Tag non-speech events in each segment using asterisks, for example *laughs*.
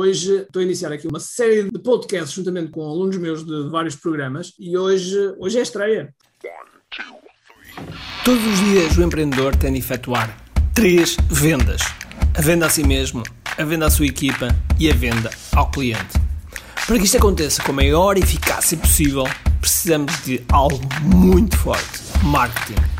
Hoje estou a iniciar aqui uma série de podcasts juntamente com alunos meus de vários programas e hoje, hoje é a estreia. Todos os dias o empreendedor tem de efetuar três vendas: a venda a si mesmo, a venda à sua equipa e a venda ao cliente. Para que isto aconteça com a maior eficácia possível, precisamos de algo muito forte: marketing.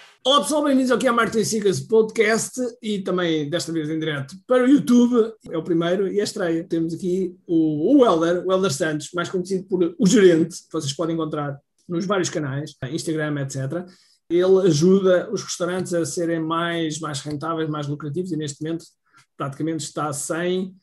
Olá pessoal, bem-vindos aqui ao Martin Sigas Podcast e também desta vez em direto para o YouTube. É o primeiro e a estreia. Temos aqui o, o Welder, o Welder Santos, mais conhecido por o gerente, que vocês podem encontrar nos vários canais, Instagram, etc. Ele ajuda os restaurantes a serem mais, mais rentáveis, mais lucrativos e neste momento praticamente está sem,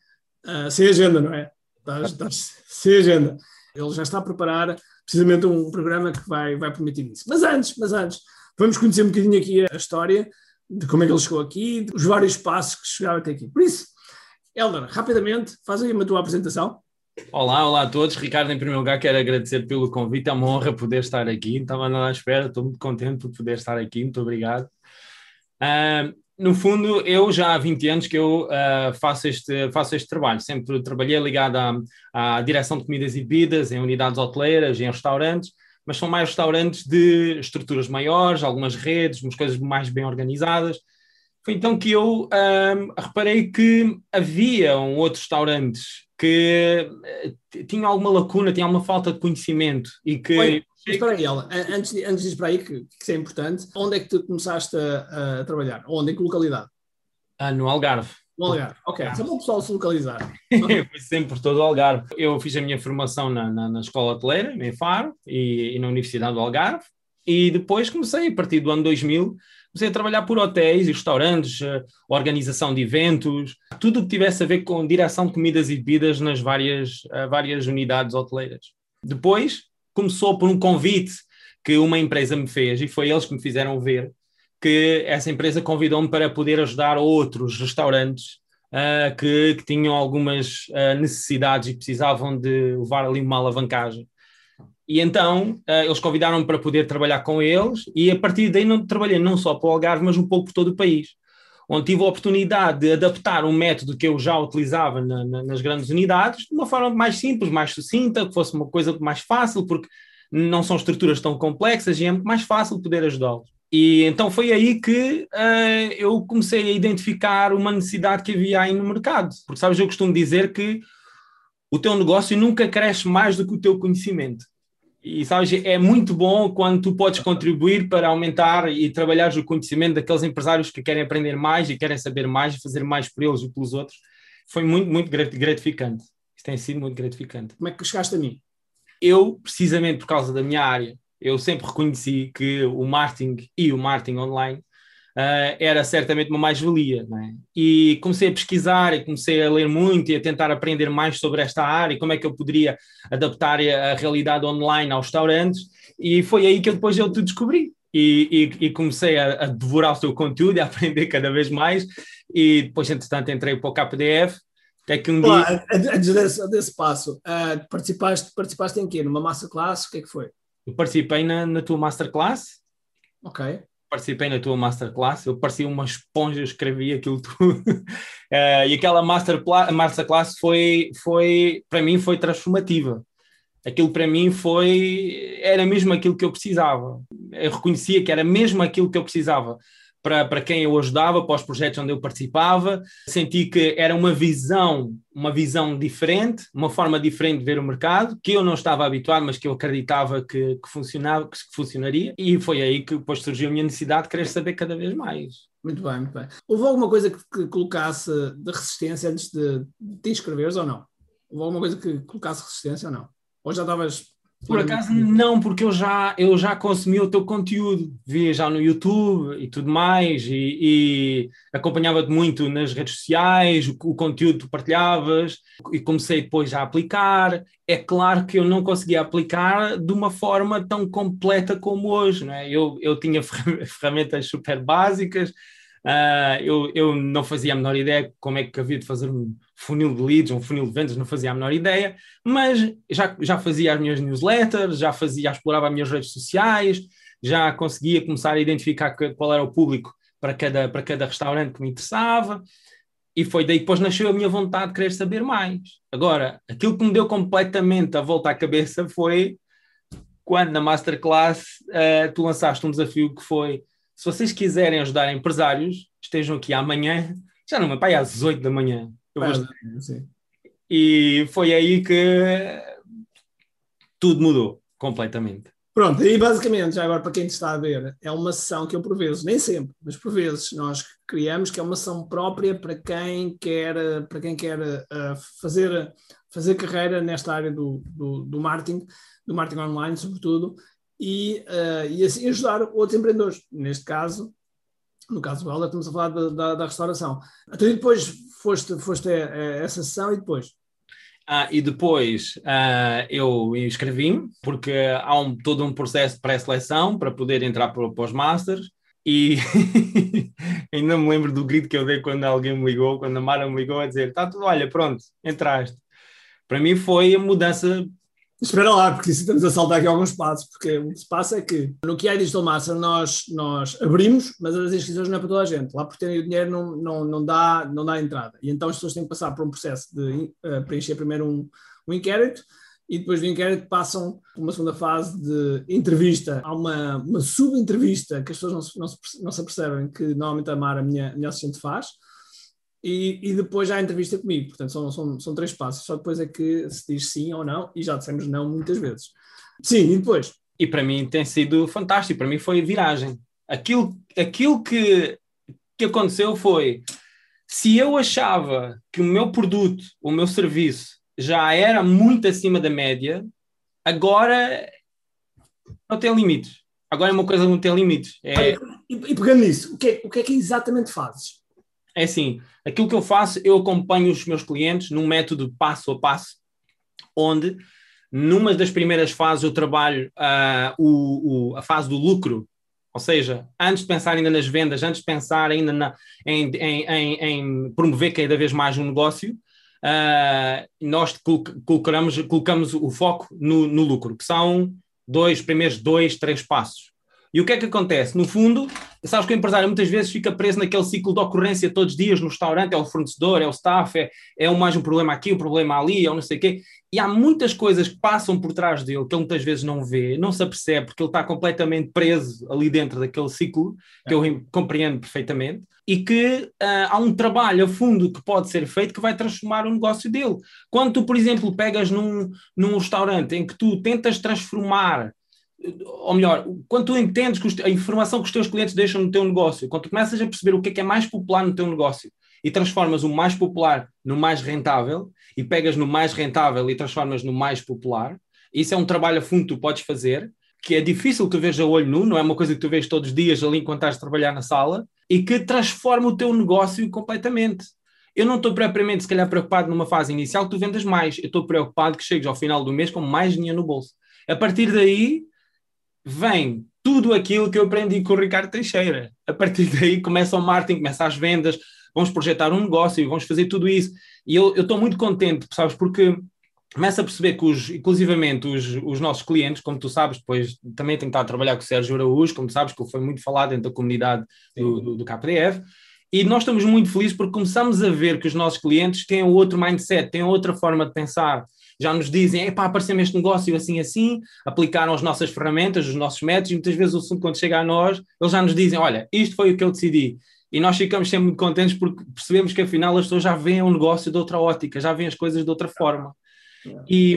uh, sem agenda, não é? Está, está *laughs* sem agenda. Ele já está a preparar precisamente um programa que vai, vai permitir isso. Mas antes, mas antes, Vamos conhecer um bocadinho aqui a história de como é que ele chegou aqui, os vários passos que chegaram até aqui. Por isso, Helder, rapidamente, faz aí uma tua apresentação. Olá, olá a todos. Ricardo, em primeiro lugar, quero agradecer pelo convite. É uma honra poder estar aqui. Estava à espera, estou muito contente por poder estar aqui. Muito obrigado. Uh, no fundo, eu já há 20 anos que eu uh, faço, este, faço este trabalho. Sempre trabalhei ligado à, à direção de comidas e bebidas, em unidades hoteleiras, em restaurantes mas são mais restaurantes de estruturas maiores, algumas redes, umas coisas mais bem organizadas. Foi então que eu reparei que havia um outros restaurantes que uh, tinham alguma lacuna, tinham alguma falta de conhecimento e que. Oi, espera aí, Ela, antes, antes de ir para aí, que, que isso é importante, onde é que tu começaste a, a trabalhar? Onde? Em que localidade? Ah, no Algarve. No Algarve, ok. Só para o pessoal se localizar. *laughs* eu fui sempre por todo o Algarve. Eu fiz a minha formação na, na, na escola hoteleira, em Faro, e, e, na Universidade do Algarve, e depois comecei, a partir do ano 2000, comecei a trabalhar por hotéis e restaurantes, uh, organização de eventos, tudo o que tivesse a ver com direção de comidas e bebidas nas várias, uh, várias unidades hoteleiras. Depois começou por um convite que uma empresa me fez, e foi eles que me fizeram ver que essa empresa convidou-me para poder ajudar outros restaurantes uh, que, que, tinham algumas uh, necessidades e precisavam de levar ali uma alavancagem. E então uh, eles convidaram-me para poder trabalhar com eles, e a partir daí não, trabalhei não só para o Algarve, mas um pouco por todo o país, onde tive a oportunidade de adaptar um método que eu já utilizava na, na, nas grandes unidades de uma forma mais simples, mais sucinta, que fosse uma coisa mais fácil, porque não são estruturas tão complexas e é muito mais fácil poder ajudá-los. E então foi aí que uh, eu comecei a identificar uma necessidade que havia aí no mercado. Porque, sabes, eu costumo dizer que o teu negócio nunca cresce mais do que o teu conhecimento. E, sabes, é muito bom quando tu podes contribuir para aumentar e trabalhar o conhecimento daqueles empresários que querem aprender mais e querem saber mais e fazer mais por eles e pelos outros. Foi muito, muito gratificante. Isto tem sido muito gratificante. Como é que chegaste a mim? Eu, precisamente por causa da minha área, eu sempre reconheci que o marketing e o marketing online uh, era certamente uma mais-valia. É? E comecei a pesquisar e comecei a ler muito e a tentar aprender mais sobre esta área e como é que eu poderia adaptar a realidade online aos restaurantes. E foi aí que eu, depois eu te descobri. E, e, e comecei a, a, devorar o seu conteúdo e a *laughs* aprender cada vez mais. E depois, entretanto, entrei para o KPDF. Até que um dia... Antes desse, desse passo, uh, participaste, participaste em quê? Numa masterclass? O que é que foi? Eu participei na, na tua masterclass. Ok. Participei na tua masterclass. Eu parecia uma esponja, escrevi aquilo tudo. uh, *laughs* e aquela master masterclass foi, foi, para mim, foi transformativa. Aquilo para mim foi, era mesmo aquilo que eu precisava. Eu reconhecia que era mesmo aquilo que eu precisava para, para quem eu ajudava, para os projetos onde eu participava. Senti que era uma visão, uma visão diferente, uma forma diferente de ver o mercado, que eu não estava habituado, mas que eu acreditava que, que funcionava, que funcionaria. E foi aí que depois surgiu a minha necessidade de querer saber cada vez mais. Muito bem, muito bem. Houve alguma coisa que, que colocasse de resistência antes de, de te inscreveres ou não? Houve alguma coisa que colocasse resistência ou não? Ou já estavas Por acaso não, porque eu já, eu já consumi o teu conteúdo, via já no YouTube e tudo mais, e, e acompanhava-te muito nas redes sociais, o, o, conteúdo que tu partilhavas, e comecei depois a aplicar. É claro que eu não conseguia aplicar de uma forma tão completa como hoje, não é? Eu, eu tinha *laughs* ferramentas super básicas, uh, eu, eu não fazia a menor ideia como é que havia de fazer um funil de leads, um funil de vendas, não fazia a menor ideia, mas já, já fazia as minhas newsletters, já fazia, já explorava as minhas redes sociais, já conseguia começar a identificar qual era o público para cada, para cada restaurante que me interessava, e foi daí que depois nasceu a minha vontade de querer saber mais. Agora, aquilo que me deu completamente a volta à cabeça foi quando na Masterclass uh, tu lançaste um desafio que foi se vocês quiserem ajudar empresários, estejam aqui amanhã, já não pai às 8 da manhã, e foi aí que tudo mudou completamente. Pronto, e basicamente, já agora para quem está a ver, é uma sessão que eu por vezes, nem sempre, mas por vezes nós criamos que é uma sessão própria para quem quer, para quem quer uh, fazer, fazer carreira nesta área do, do, do marketing, do marketing online sobretudo, e, uh, e assim ajudar outros empreendedores. Neste caso, no caso do Helder, estamos a falar da, da, da restauração. Então, depois foste, foste a, a essa sessão e depois? Ah, e depois uh, eu inscrevi-me, porque há um, todo um processo de pré-seleção para poder entrar para, para os Masters. E *laughs* ainda me lembro do grito que eu dei quando alguém me ligou, quando a Mara me ligou a dizer: Tá tudo, olha, pronto, entraste. Para mim foi a mudança Espera lá, porque estamos a saltar aqui alguns passos, porque o que se passa é que no QI Digital Master nós, nós abrimos, mas as inscrições não é para toda a gente. Lá por terem o dinheiro não, não, não, dá, não dá entrada. E então as pessoas têm que passar por um processo de uh, preencher primeiro um, um inquérito e depois do inquérito passam por uma segunda fase de entrevista. Há uma, uma sub-entrevista que as pessoas não se, não, se, não se apercebem que normalmente a Mara, a minha, a minha assistente, faz e, e depois já a entrevista comigo. Portanto, são, são, são três passos. Só depois é que se diz sim ou não, e já dissemos não muitas vezes. Sim, e depois? E para mim tem sido fantástico. Para mim foi viragem. Aquilo, aquilo que, que aconteceu foi: se eu achava que o meu produto, o meu serviço, já era muito acima da média, agora não tem limites. Agora é uma coisa que não tem limites. É... E, e pegando nisso, o que, é, o que é que exatamente fazes? É assim, aquilo que eu faço, eu acompanho os meus clientes num método passo a passo, onde numa das primeiras fases eu trabalho uh, o, o, a fase do lucro, ou seja, antes de pensar ainda nas vendas, antes de pensar ainda na, em, em, em, em, promover cada vez mais um negócio, uh, nós colocamos, colocamos o foco no, no lucro, que são dois primeiros dois, três passos. E o que é que acontece? No fundo, sabes que o empresário muitas vezes fica preso naquele ciclo de ocorrência todos os dias no restaurante, é o fornecedor, é o staff, é, é mais um problema aqui, um problema ali, é um não sei o quê. E há muitas coisas que passam por trás dele que ele muitas vezes não vê, não se apercebe, porque ele está completamente preso ali dentro daquele ciclo, que eu compreendo perfeitamente, e que uh, há um trabalho a fundo que pode ser feito que vai transformar o negócio dele. Quando tu, por exemplo, pegas num, num restaurante em que tu tentas transformar ou melhor, quando tu entendes que a informação que os teus clientes deixam no teu negócio, quando tu começas a perceber o que é que é mais popular no teu negócio e transformas o mais popular no mais rentável e pegas no mais rentável e transformas no mais popular, isso é um trabalho a fundo que tu podes fazer, que é difícil tu veres a olho nu, não é uma coisa que tu vês todos os dias ali enquanto estás a trabalhar na sala, e que transforma o teu negócio completamente. Eu não estou propriamente, se calhar, preocupado numa fase inicial que tu vendas mais. Eu estou preocupado que chegues ao final do mês com mais dinheiro no bolso. A partir daí, vem tudo aquilo que eu aprendi com o Ricardo Teixeira. A partir *laughs* daí começa o marketing, começa as vendas, vamos projetar um negócio, vamos fazer tudo isso. E eu estou muito contente, sabes, porque começa a perceber que, os, inclusivamente, os, os nossos clientes, como tu sabes, depois também tenho estado a trabalhar com o Sérgio Araújo, como tu sabes, que foi muito falado dentro da comunidade do, do, do KPDF, e nós estamos muito felizes porque começamos a ver que os nossos clientes têm outro mindset, têm outra forma de pensar já nos dizem, epá, apareceu-me este negócio assim assim, aplicaram as nossas ferramentas, os nossos métodos, e muitas vezes o assunto quando chega a nós, eles já nos dizem, olha, isto foi o que eu decidi. E nós ficamos sempre muito contentes porque percebemos que afinal as pessoas já veem o negócio de outra ótica, já veem as coisas de outra forma. E,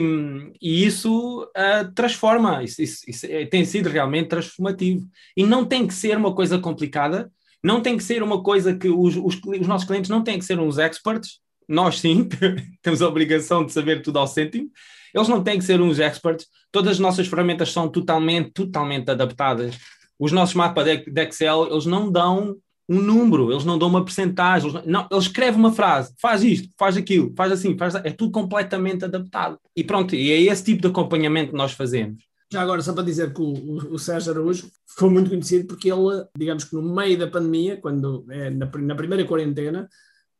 e, isso uh, transforma, isso, isso, isso, é, tem sido realmente transformativo. E não tem que ser uma coisa complicada, não tem que ser uma coisa que os, os, os nossos clientes não têm que ser uns experts, nós sim, *laughs* temos a obrigação de saber tudo ao cêntimo, Eles não têm que ser uns experts. Todas as nossas ferramentas são totalmente, totalmente adaptadas. Os nossos mapas de Excel, eles não dão um número, eles não dão uma percentagem, eles, não, eles escrevem uma frase, faz isto, faz aquilo, faz assim, faz, é tudo completamente adaptado. E pronto, e é esse tipo de acompanhamento que nós fazemos. Já agora, só para dizer que o, o, Araújo foi muito conhecido porque ele, digamos que no meio da pandemia, quando é, na, na primeira quarentena,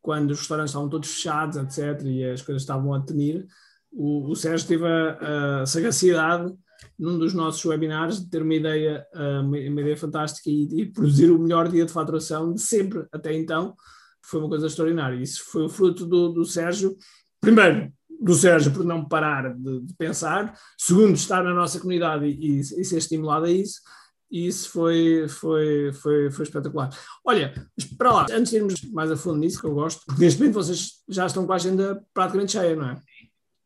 quando os restaurantes estavam todos fechados, etc., e as coisas estavam a temir, o, o Sérgio teve a, a, sagacidade, num dos nossos webinars, de ter uma ideia, uma, uma ideia fantástica e, e, produzir o melhor dia de faturação de sempre até então. Foi uma coisa extraordinária. Isso foi o fruto do, do Sérgio, primeiro, do Sérgio por não parar de, de pensar, segundo, estar na nossa comunidade e, e ser estimulado a isso, e isso foi, foi, foi, foi espetacular. Olha, para lá, antes de irmos mais a fundo nisso, que eu gosto, porque neste momento vocês já estão com a agenda praticamente cheia, não é?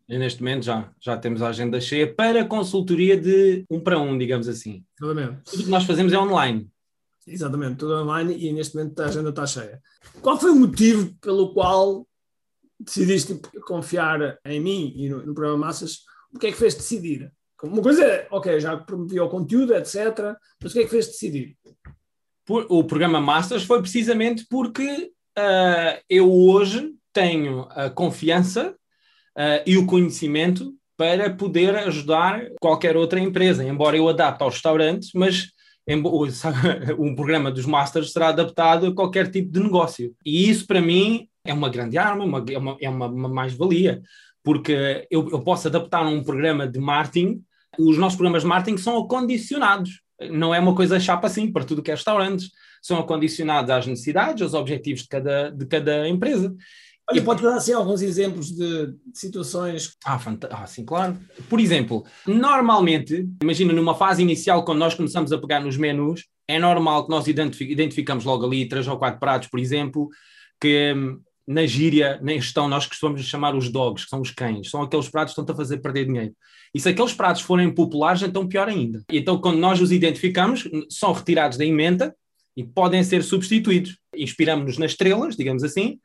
E neste momento já, já temos a agenda cheia para consultoria de um para um, digamos assim. Exatamente. Tudo que nós fazemos é online. Exatamente, tudo online e neste momento a agenda está cheia. Qual foi o motivo pelo qual decidiste confiar em mim e no, no programa Massas? O que é que fez decidir? Uma coisa é, ok, já promovi o conteúdo, etc. Mas o que é que fez decidir? o programa Masters foi precisamente porque uh, eu hoje tenho a confiança uh, e o conhecimento para poder ajudar qualquer outra empresa, embora eu adapte aos restaurantes, mas *laughs* um programa dos Masters será adaptado a qualquer tipo de negócio. E isso, para mim, é uma grande arma, uma, é uma, é uma mais-valia, porque eu, eu posso adaptar um programa de marketing os nossos programas de marketing são acondicionados. Não é uma coisa chapa assim para tudo que é restaurantes. São acondicionados às necessidades, aos objetivos de cada, de cada empresa. Olha, e pode dar assim alguns exemplos de, situações. Ah, ah, sim, claro. Por exemplo, normalmente, imagina numa fase inicial, quando nós começamos a pegar nos menus, é normal que nós identificamos logo ali três ou quatro pratos, por exemplo, que hum, na gíria, na gestão, nós costumamos chamar os dogs, que são os cães, são aqueles pratos que estão a fazer perder dinheiro. E se aqueles pratos forem populares, então pior ainda. Então, quando nós os identificamos, são retirados da emenda e podem ser substituídos. Inspiramos-nos nas estrelas, digamos assim,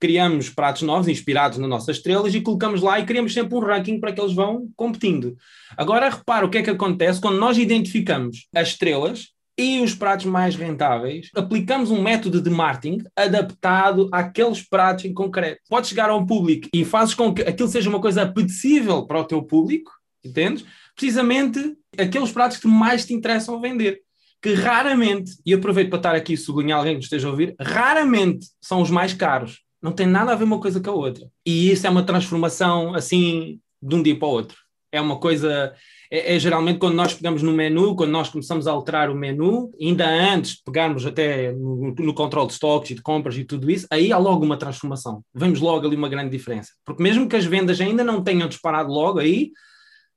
criamos pratos novos inspirados nas nossas estrelas e colocamos lá e criamos sempre um ranking para que eles vão competindo. Agora, repara o que é que acontece quando nós identificamos as estrelas e os pratos mais rentáveis, aplicamos um método de marketing adaptado àqueles pratos em concreto. Podes chegar a um público e fazes com que aquilo seja uma coisa apetecível para o teu público, entendes? Precisamente aqueles pratos que mais te interessam vender. Que raramente, e aproveito para estar aqui e sublinhar alguém que esteja a ouvir, raramente são os mais caros. Não tem nada a ver uma coisa com a outra. E isso é uma transformação assim de um dia para o outro. É uma coisa é, é, geralmente quando nós pegamos no menu, quando nós começamos a alterar o menu, ainda antes de pegarmos até no, no controle de estoques e de compras e tudo isso, aí há logo uma transformação. Vemos logo ali uma grande diferença. Porque mesmo que as vendas ainda não tenham disparado logo aí,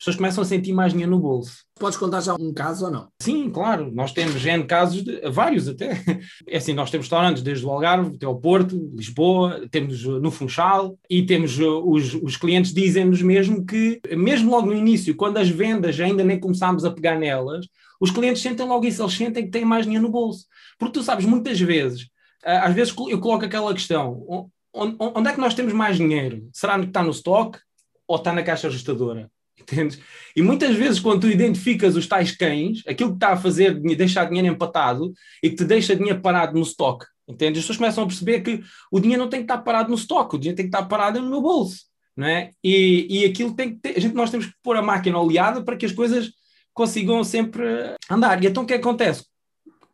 pessoas começam a sentir mais dinheiro no bolso. Podes contar já um caso ou não? Sim, claro. Nós temos N casos, de, vários até. É assim, nós temos restaurantes desde o Algarve até ao Porto, Lisboa, temos no Funchal e temos uh, os, os clientes dizem-nos mesmo que, mesmo logo no início, quando as vendas ainda nem começámos a pegar nelas, os clientes sentem logo isso, eles sentem que têm mais dinheiro no bolso. Porque tu sabes, muitas vezes, uh, às vezes eu coloco aquela questão, onde é que nós temos mais dinheiro? Será que está no stock ou está na caixa ajustadora? Entendes? E muitas vezes, quando tu identificas os tais cães, aquilo que está a fazer deixar dinheiro empatado e que te deixa dinheiro parado no stock, entendes? As pessoas começam a perceber que o dinheiro não tem que estar parado no stock, o dinheiro tem que estar parado no meu bolso, não é? E, e aquilo tem que ter, a gente, nós temos que pôr a máquina oleada para que as coisas consigam sempre andar. E então o que acontece?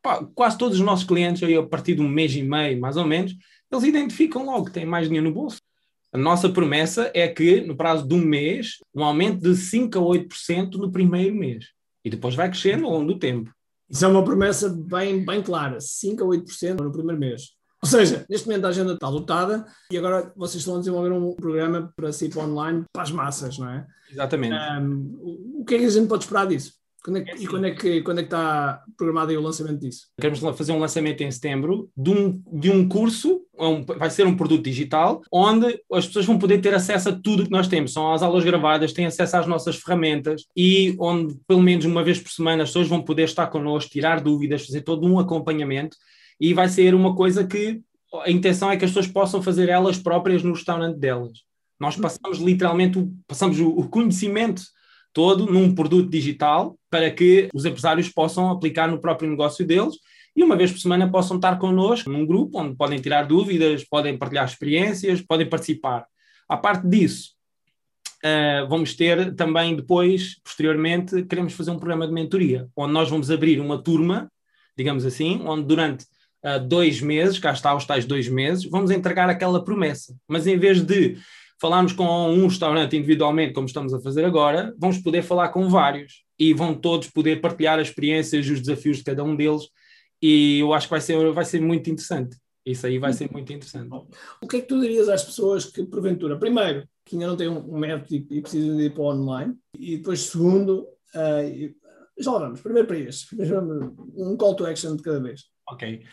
Pá, quase todos os nossos clientes, aí, a partir de um mês e meio, mais ou menos, eles identificam logo que têm mais dinheiro no bolso. A nossa promessa é que, no prazo de um mês, um aumento de 5 a 8% no primeiro mês. E depois vai crescendo ao longo do tempo. Isso é uma promessa bem, bem clara: 5 a 8% no primeiro mês. Ou seja, neste momento a agenda está lotada e agora vocês estão a desenvolver um programa para CIP online para as massas, não é? Exatamente. Um, o que é que a gente pode esperar disso? Quando é que, é e quando é, que, quando é que está programado o lançamento disso? Queremos fazer um lançamento em setembro de um, de um curso, um, vai ser um produto digital, onde as pessoas vão poder ter acesso a tudo que nós temos. São as aulas gravadas, têm acesso às nossas ferramentas e onde, pelo menos uma vez por semana, as pessoas vão poder estar connosco, tirar dúvidas, fazer todo um acompanhamento e vai ser uma coisa que a intenção é que as pessoas possam fazer elas próprias no restaurante delas. Nós passamos literalmente, passamos o conhecimento todo num produto digital para que os empresários possam aplicar no próprio negócio deles e uma vez por semana possam estar connosco num grupo onde podem tirar dúvidas, podem partilhar experiências, podem participar. À parte disso, uh, vamos ter também depois, posteriormente, queremos fazer um programa de mentoria, onde nós vamos abrir uma turma, digamos assim, onde durante uh, dois meses, cá está os tais dois meses, vamos entregar aquela promessa. Mas em vez de falarmos com um restaurante individualmente, como estamos a fazer agora, vamos poder falar com vários e vão todos poder partilhar as experiências e os desafios de cada um deles. E eu acho que vai ser, vai ser muito interessante. Isso aí vai ser muito interessante. O que é que tu dirias às pessoas que, porventura, primeiro, que ainda não têm um método e, precisam de ir para o online, e depois, segundo, uh, já vamos, primeiro para este, um call to action de cada vez. Ok.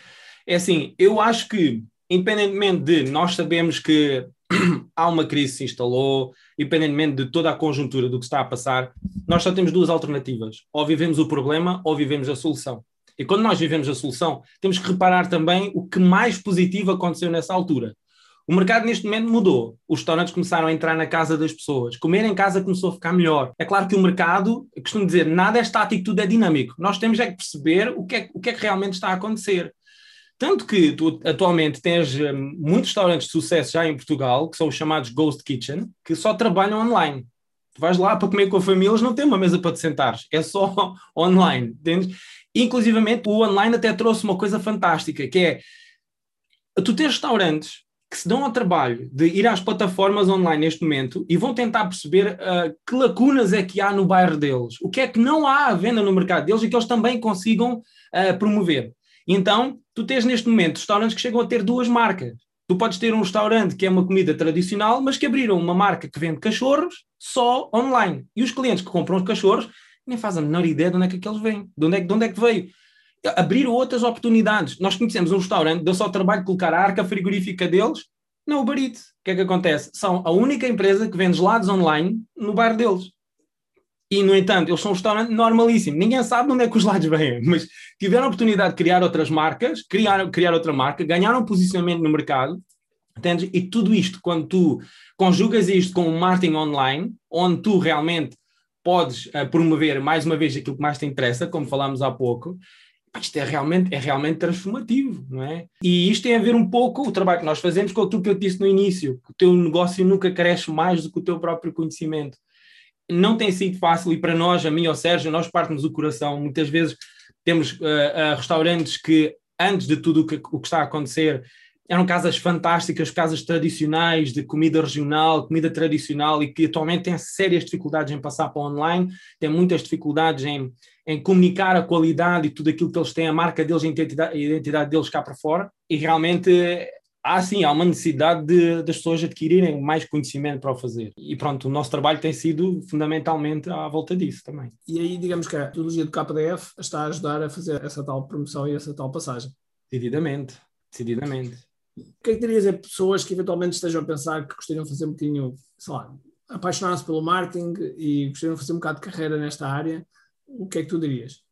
É assim, eu acho que, independentemente de nós sabemos que *clears throat* há uma crise que se instalou, independentemente de toda a conjuntura do que está a passar, nós só temos duas alternativas: ou vivemos o problema ou vivemos a solução. E quando nós vivemos a solução, temos que reparar também o que mais positivo aconteceu nessa altura. O mercado neste momento mudou. Os restaurantes começaram a entrar na casa das pessoas. Comer em casa começou a ficar melhor. É claro que o mercado, costumo dizer, nada é estático, tudo é dinâmico. Nós temos é que perceber o que é, o que, é que realmente está a acontecer. Tanto que tu atualmente tens um, muitos restaurantes de sucesso já em Portugal, que são os chamados Ghost Kitchen, que só trabalham online. Tu vais lá para comer com a família, eles não têm uma mesa para te sentares, é só *laughs* online, entendes? Inclusivamente, o online até trouxe uma coisa fantástica, que é, tu tens restaurantes que se dão ao trabalho de ir às plataformas online neste momento e vão tentar perceber uh, que lacunas é que há no bairro deles, o que é que não há à venda no mercado deles e que eles também consigam uh, promover. Então, tu tens neste momento restaurantes que chegam a ter duas marcas. Tu podes ter um restaurante que é uma comida tradicional, mas que abriram uma marca que vende cachorros só online. E os clientes que compram os cachorros nem fazem a menor ideia de onde é que aqueles vêm, de onde é, de onde é que veio. Abriram outras oportunidades. Nós conhecemos um restaurante, deu só o trabalho de colocar a arca frigorífica deles no Uber Eats. O que é que acontece? São a única empresa que vende gelados online no bairro deles. E, no entanto, eles são um restaurante normalíssimo. Ninguém sabe de onde é que os lados vêm, *laughs* mas tiveram a oportunidade de criar outras marcas, criar, criar outra marca, ganharam um posicionamento no mercado, entendes? E tudo isto, quando tu conjugas isto com o marketing online, onde tu realmente podes uh, promover, mais uma vez, aquilo que mais te interessa, como falámos há pouco, isto é realmente, é realmente transformativo, não é? E isto tem a ver um pouco o trabalho que nós fazemos com aquilo que eu disse no início, que o teu negócio nunca cresce mais do que o teu próprio conhecimento não tem sido fácil e para nós, a mim ou ao Sérgio, nós partimos o coração. Muitas vezes temos uh, uh, restaurantes que, antes de tudo o que, o que está a acontecer, eram casas fantásticas, casas tradicionais, de comida regional, comida tradicional, e que atualmente têm sérias dificuldades em passar para online, têm muitas dificuldades em, em comunicar a qualidade e tudo aquilo que eles têm, a marca deles, a identidade, a identidade deles cá para fora, e realmente há sim, há uma necessidade de, das pessoas adquirirem mais conhecimento para o fazer. E pronto, o nosso trabalho tem sido fundamentalmente à volta disso também. E aí, digamos que a metodologia do KDF está a ajudar a fazer essa tal promoção e essa tal passagem. Decididamente, decididamente. O que é que dirias a pessoas que eventualmente estejam a pensar que gostariam de fazer um bocadinho, sei lá, apaixonar-se pelo marketing e gostariam de fazer um bocado de carreira nesta área? O que é que tu dirias?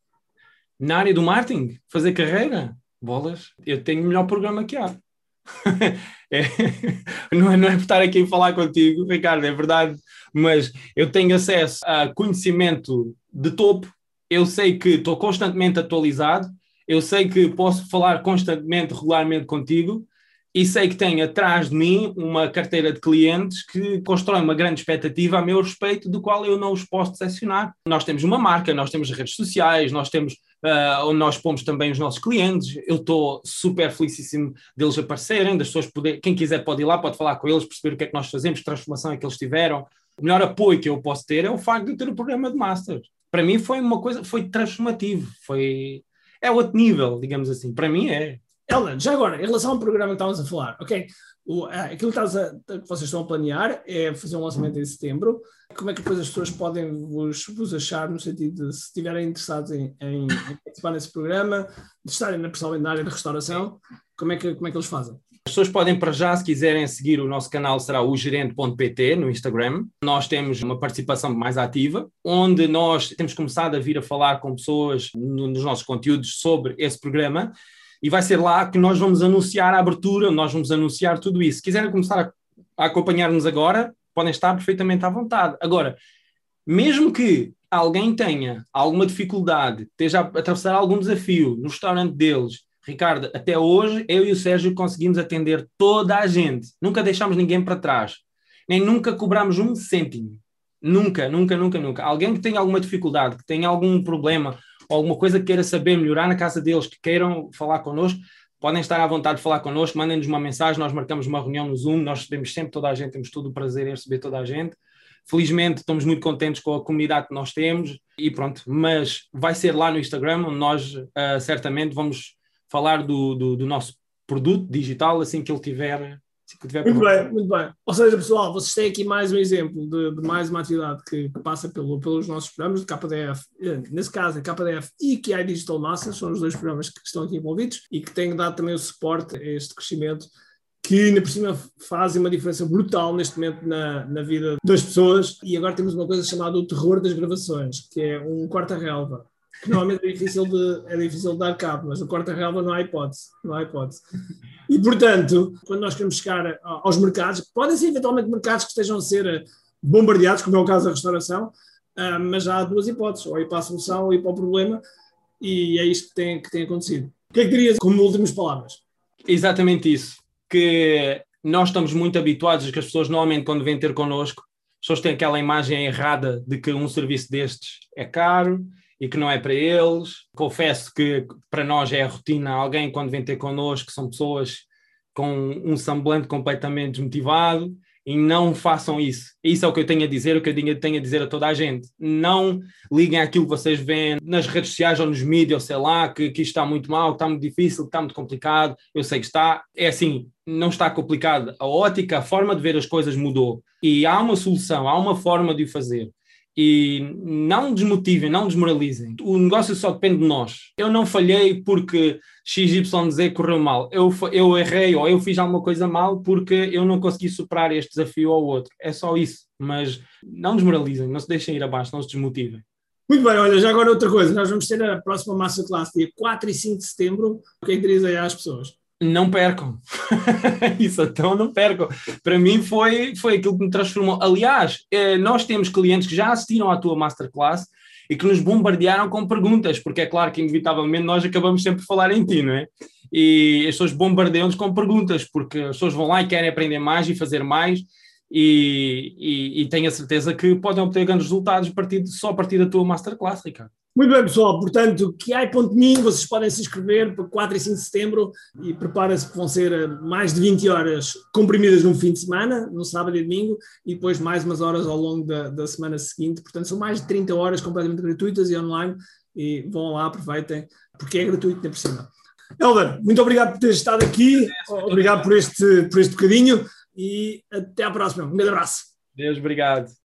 Na área do marketing? Fazer carreira? Bolas? Eu tenho o melhor programa que há *laughs* é, não, é, não é por estar aqui a falar contigo, Ricardo, é verdade, mas eu tenho acesso a conhecimento de topo, eu sei que estou constantemente atualizado, eu sei que posso falar constantemente, regularmente contigo, e sei que tenho atrás de mim uma carteira de clientes que constrói uma grande expectativa a meu respeito, do qual eu não os posso decepcionar. Nós temos uma marca, nós temos redes sociais, nós temos uh, onde nós pomos também os nossos clientes. Eu estou super felicíssimo deles aparecerem, das pessoas poder, quem quiser pode ir lá, pode falar com eles, perceber o que é que nós fazemos, que transformação é que eles tiveram. O melhor apoio que eu posso ter é o facto de ter o programa de Masters. Para mim foi uma coisa, foi transformativo, foi é outro nível, digamos assim. Para mim é. Ellen, já agora, em relação ao programa que estávamos a falar, ok, o, ah, aquilo que, a, que, vocês estão a planear é fazer um lançamento em setembro. Como é que depois as pessoas podem vos, vos achar, no sentido de se estiverem interessados em, em, em participar nesse programa, de estarem na, pessoalmente na área de restauração, como é, que, como é que eles fazem? As pessoas podem, para já, se quiserem seguir o nosso canal, será o gerente.pt no Instagram. Nós temos uma participação mais ativa, onde nós temos começado a vir a falar com pessoas no, nos nossos conteúdos sobre esse programa e vai ser lá que nós vamos anunciar a abertura, nós vamos anunciar tudo isso. Se quiserem começar a, a acompanhar-nos agora, podem estar perfeitamente à vontade. Agora, mesmo que alguém tenha alguma dificuldade, esteja a atravessar algum desafio no restaurante deles, Ricardo, até hoje eu e o Sérgio conseguimos atender toda a gente, nunca deixamos ninguém para trás, nem nunca cobramos um cêntimo. Nunca, nunca, nunca, nunca. Alguém que tenha alguma dificuldade, que tenha algum problema, ou alguma coisa que queira saber melhorar na casa deles, que queiram falar connosco, podem estar à vontade de falar connosco, mandem-nos uma mensagem, nós marcamos uma reunião no Zoom, nós recebemos sempre toda a gente, temos todo o prazer em receber toda a gente. Felizmente estamos muito contentes com a comunidade que nós temos e pronto, mas vai ser lá no Instagram onde nós uh, certamente vamos falar do, do, do, nosso produto digital assim que ele tiver muito bem, muito bem. Ou seja, pessoal, vocês têm aqui mais um exemplo de, de mais uma atividade que, que, passa pelo, pelos nossos programas de KDF, eh, nesse caso, a KDF e que a Digital Masters, são os dois programas que estão aqui envolvidos e que têm dado também o suporte a este crescimento que ainda por cima fazem uma diferença brutal neste momento na, na vida das pessoas. E agora temos uma coisa chamada o terror das gravações, que é um quarta-relva que normalmente é difícil de, é difícil de dar cabo, mas o corta-relva não há hipótese, não há hipótese. E, portanto, quando nós queremos chegar aos mercados, podem ser eventualmente mercados que estejam a ser eh, bombardeados, como é o caso da restauração, uh, mas há duas hipóteses, ou ir para a solução ou ir para o problema, e é isto que tem, que tem acontecido. O que é que dirias como últimas palavras? Exatamente isso, que nós estamos muito habituados, que as pessoas normalmente quando vêm ter connosco, as pessoas têm aquela imagem errada de que um serviço destes é caro, e que não é para eles. Confesso que para nós é a rotina. Alguém, quando vem ter connosco, são pessoas com um semblante completamente desmotivado e não façam isso. Isso é o que eu tenho a dizer, o que eu tenho a dizer a toda a gente. Não liguem àquilo que vocês veem nas redes sociais ou nos mídias, sei lá, que, que isto está muito mal, que está muito difícil, que está muito complicado. Eu sei que está. É assim, não está complicado. A ótica, a forma de ver as coisas mudou. E há uma solução, há uma forma de o fazer e não desmotivem, não desmoralizem. O negócio só depende de nós. Eu não falhei porque XYZ correu mal. Eu, eu errei ou eu fiz alguma coisa mal porque eu não consegui superar este desafio ou outro. É só isso. Mas não desmoralizem, não se deixem ir abaixo, não se desmotivem. Muito bem, olha, já agora outra coisa. Nós vamos ter a próxima Masterclass dia 4 e 5 de setembro. O que é que aí às pessoas? Não percam. *laughs* Isso então não percam. Para mim foi, foi aquilo que me transformou. Aliás, eh, nós temos clientes que já assistiram à tua masterclass e que nos bombardearam com perguntas, porque é claro que inevitavelmente nós acabamos sempre a falar em ti, não é? E as pessoas bombardeiam-nos com perguntas, porque as pessoas vão lá e querem aprender mais e fazer mais, e, e, e tenho a certeza que podem obter grandes resultados a partir, só a partir da tua masterclass, Ricardo. Muito bem, pessoal. Portanto, QI.me, vocês podem se inscrever para 4 e 5 de setembro e preparem-se que vão ser eh, mais de 20 horas comprimidas num fim de semana, no sábado e domingo, e depois mais umas horas ao longo da, da semana seguinte. Portanto, são mais de 30 horas completamente gratuitas e online. E vão lá, aproveitem, porque é gratuito ainda por cima. Elder, muito obrigado por teres estado aqui, obrigado por este, por este bocadinho e até à próxima. Um grande abraço. Deus, obrigado.